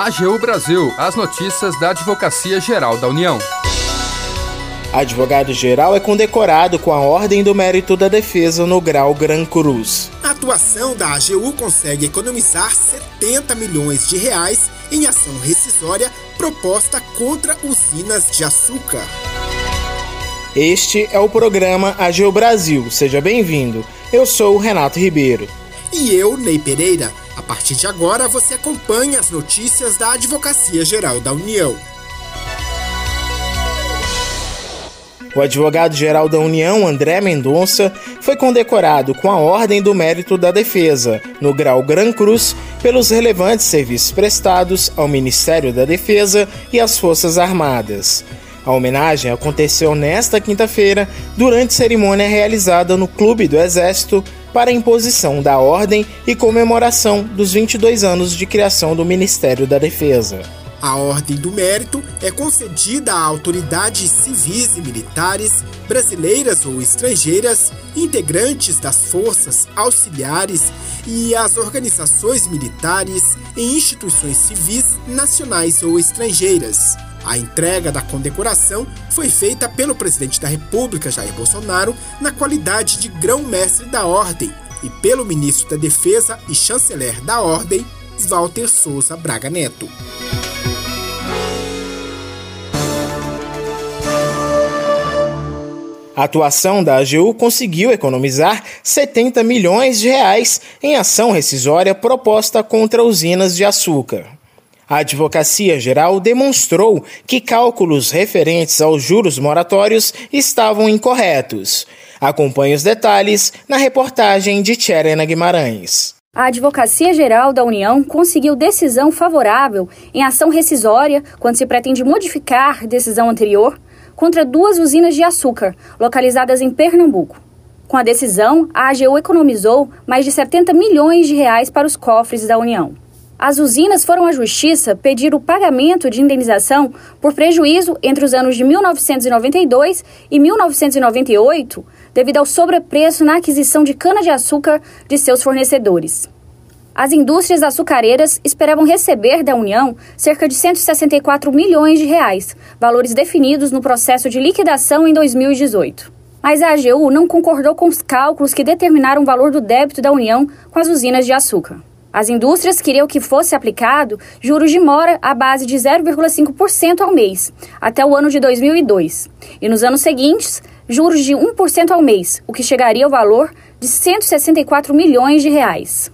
AGU Brasil, as notícias da Advocacia Geral da União. Advogado-geral é condecorado com a Ordem do Mérito da Defesa no grau Gran Cruz. A atuação da AGU consegue economizar 70 milhões de reais em ação rescisória proposta contra usinas de açúcar. Este é o programa AGU Brasil. Seja bem-vindo. Eu sou o Renato Ribeiro. E eu, Ney Pereira. A partir de agora, você acompanha as notícias da Advocacia Geral da União. O advogado-geral da União, André Mendonça, foi condecorado com a Ordem do Mérito da Defesa, no grau Gran Cruz, pelos relevantes serviços prestados ao Ministério da Defesa e às Forças Armadas. A homenagem aconteceu nesta quinta-feira, durante cerimônia realizada no Clube do Exército para a imposição da ordem e comemoração dos 22 anos de criação do Ministério da Defesa. A Ordem do Mérito é concedida a autoridades civis e militares, brasileiras ou estrangeiras, integrantes das forças auxiliares e as organizações militares e instituições civis nacionais ou estrangeiras. A entrega da condecoração foi feita pelo presidente da República, Jair Bolsonaro, na qualidade de grão-mestre da Ordem, e pelo ministro da Defesa e chanceler da Ordem, Walter Souza Braga Neto. A atuação da AGU conseguiu economizar 70 milhões de reais em ação rescisória proposta contra usinas de açúcar. A Advocacia Geral demonstrou que cálculos referentes aos juros moratórios estavam incorretos. Acompanhe os detalhes na reportagem de Tcherena Guimarães. A Advocacia Geral da União conseguiu decisão favorável em ação rescisória quando se pretende modificar decisão anterior contra duas usinas de açúcar localizadas em Pernambuco. Com a decisão, a AGU economizou mais de 70 milhões de reais para os cofres da União. As usinas foram à justiça pedir o pagamento de indenização por prejuízo entre os anos de 1992 e 1998, devido ao sobrepreço na aquisição de cana-de-açúcar de seus fornecedores. As indústrias açucareiras esperavam receber da União cerca de 164 milhões de reais, valores definidos no processo de liquidação em 2018. Mas a AGU não concordou com os cálculos que determinaram o valor do débito da União com as usinas de açúcar. As indústrias queriam que fosse aplicado juros de mora à base de 0,5% ao mês, até o ano de 2002, e nos anos seguintes, juros de 1% ao mês, o que chegaria ao valor de 164 milhões de reais.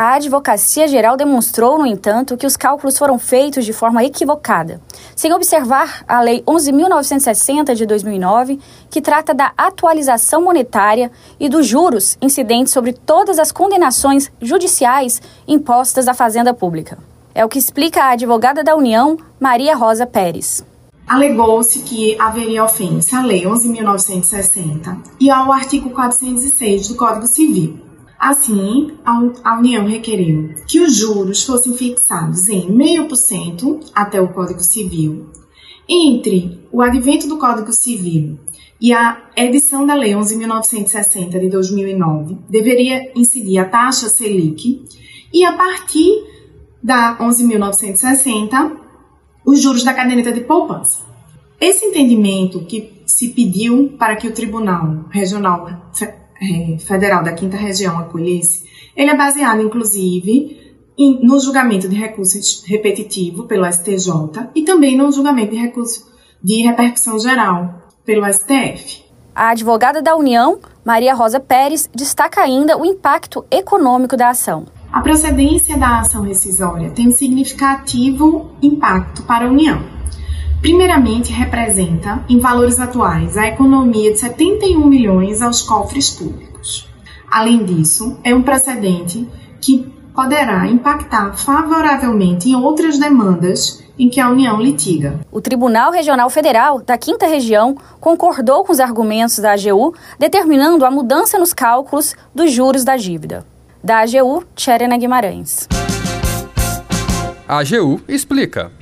A Advocacia Geral demonstrou, no entanto, que os cálculos foram feitos de forma equivocada, sem observar a Lei 11.960 de 2009, que trata da atualização monetária e dos juros incidentes sobre todas as condenações judiciais impostas à Fazenda Pública. É o que explica a advogada da União, Maria Rosa Pérez. Alegou-se que haveria ofensa à Lei 11.960 e ao artigo 406 do Código Civil Assim, a União requeriu que os juros fossem fixados em 0,5% até o Código Civil. Entre o advento do Código Civil e a edição da Lei 11.960 de 2009, deveria incidir a taxa Selic e, a partir da 11.960, os juros da caderneta de poupança. Esse entendimento que se pediu para que o Tribunal Regional Federal da Quinta Região acolhesse, ele é baseado, inclusive, em, no julgamento de recurso repetitivo pelo STJ e também no julgamento de recurso de repercussão geral pelo STF. A advogada da União, Maria Rosa Pérez, destaca ainda o impacto econômico da ação. A procedência da ação rescisória tem um significativo impacto para a União primeiramente representa, em valores atuais, a economia de 71 milhões aos cofres públicos. Além disso, é um precedente que poderá impactar favoravelmente em outras demandas em que a União litiga. O Tribunal Regional Federal da Quinta Região concordou com os argumentos da AGU, determinando a mudança nos cálculos dos juros da dívida. Da AGU, Tcherena Guimarães. A AGU explica.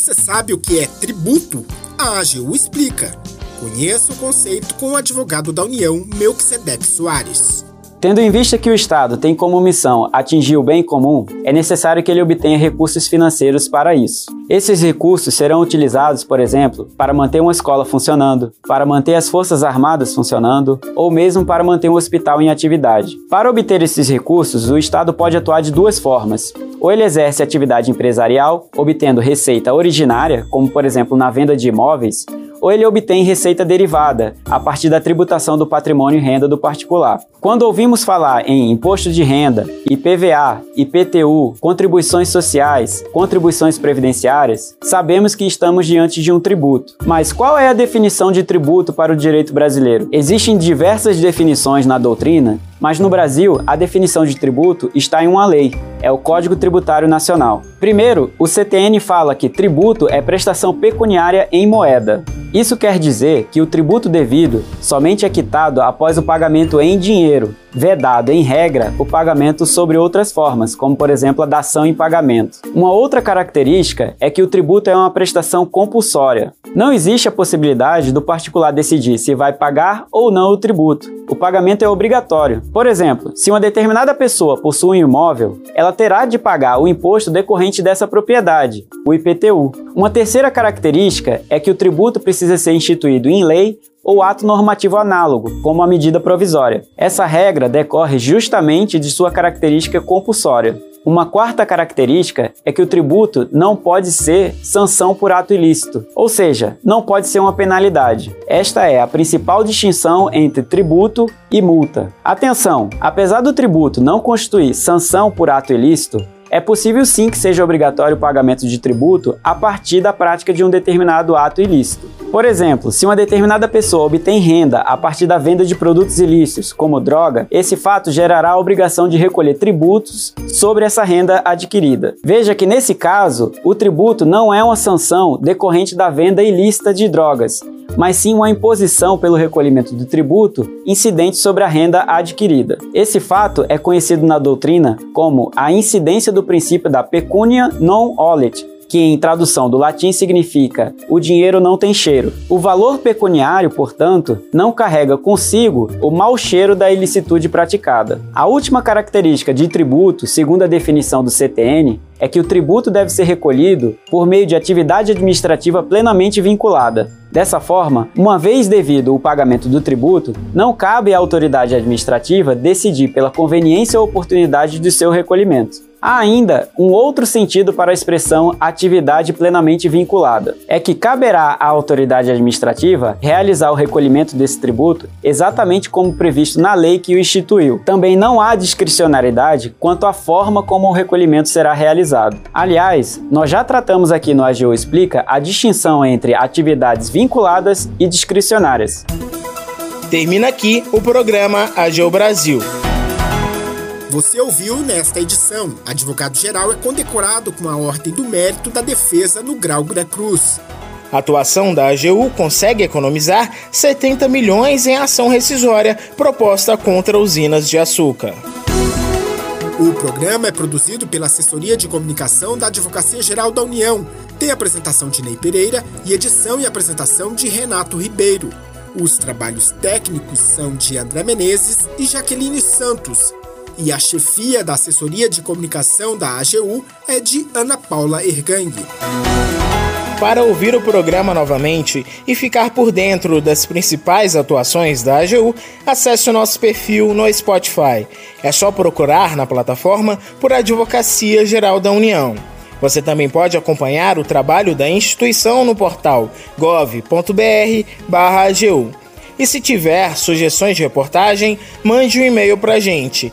Você sabe o que é tributo? A AGU explica. Conheça o conceito com o advogado da União, Melquisedeque Soares. Tendo em vista que o Estado tem como missão atingir o bem comum, é necessário que ele obtenha recursos financeiros para isso. Esses recursos serão utilizados, por exemplo, para manter uma escola funcionando, para manter as Forças Armadas funcionando ou mesmo para manter um hospital em atividade. Para obter esses recursos, o Estado pode atuar de duas formas. Ou ele exerce atividade empresarial, obtendo receita originária, como por exemplo na venda de imóveis, ou ele obtém receita derivada, a partir da tributação do patrimônio e renda do particular. Quando ouvimos falar em imposto de renda, IPVA, IPTU, contribuições sociais, contribuições previdenciárias, sabemos que estamos diante de um tributo. Mas qual é a definição de tributo para o direito brasileiro? Existem diversas definições na doutrina mas no Brasil, a definição de tributo está em uma lei, é o Código Tributário Nacional. Primeiro, o CTN fala que tributo é prestação pecuniária em moeda. Isso quer dizer que o tributo devido somente é quitado após o pagamento em dinheiro, vedado, em regra, o pagamento sobre outras formas, como por exemplo a dação em pagamento. Uma outra característica é que o tributo é uma prestação compulsória. Não existe a possibilidade do particular decidir se vai pagar ou não o tributo. O pagamento é obrigatório. Por exemplo, se uma determinada pessoa possui um imóvel, ela terá de pagar o imposto decorrente dessa propriedade, o IPTU. Uma terceira característica é que o tributo precisa ser instituído em lei ou ato normativo análogo, como a medida provisória. Essa regra decorre justamente de sua característica compulsória. Uma quarta característica é que o tributo não pode ser sanção por ato ilícito, ou seja, não pode ser uma penalidade. Esta é a principal distinção entre tributo e multa. Atenção, apesar do tributo não constituir sanção por ato ilícito, é possível sim que seja obrigatório o pagamento de tributo a partir da prática de um determinado ato ilícito. Por exemplo, se uma determinada pessoa obtém renda a partir da venda de produtos ilícitos, como droga, esse fato gerará a obrigação de recolher tributos sobre essa renda adquirida. Veja que nesse caso, o tributo não é uma sanção decorrente da venda ilícita de drogas, mas sim uma imposição pelo recolhimento do tributo incidente sobre a renda adquirida. Esse fato é conhecido na doutrina como a incidência do princípio da pecunia non olet, que em tradução do latim significa o dinheiro não tem cheiro. O valor pecuniário, portanto, não carrega consigo o mau cheiro da ilicitude praticada. A última característica de tributo, segundo a definição do CTN, é que o tributo deve ser recolhido por meio de atividade administrativa plenamente vinculada. Dessa forma, uma vez devido o pagamento do tributo, não cabe à autoridade administrativa decidir pela conveniência ou oportunidade de seu recolhimento. Há ainda um outro sentido para a expressão atividade plenamente vinculada. É que caberá à autoridade administrativa realizar o recolhimento desse tributo exatamente como previsto na lei que o instituiu. Também não há discricionariedade quanto à forma como o recolhimento será realizado. Aliás, nós já tratamos aqui no AGU Explica a distinção entre atividades vinculadas e discricionárias. Termina aqui o programa AGU Brasil. Você ouviu nesta edição. Advogado-geral é condecorado com a Ordem do Mérito da Defesa no Grau Gran Cruz. A atuação da AGU consegue economizar 70 milhões em ação rescisória proposta contra usinas de açúcar. O programa é produzido pela Assessoria de Comunicação da Advocacia Geral da União. Tem apresentação de Ney Pereira e edição e apresentação de Renato Ribeiro. Os trabalhos técnicos são de André Menezes e Jaqueline Santos e a chefia da assessoria de comunicação da AGU é de Ana Paula Ergang. Para ouvir o programa novamente e ficar por dentro das principais atuações da AGU, acesse o nosso perfil no Spotify. É só procurar na plataforma por Advocacia Geral da União. Você também pode acompanhar o trabalho da instituição no portal gov.br/agu. E se tiver sugestões de reportagem, mande um e-mail para a gente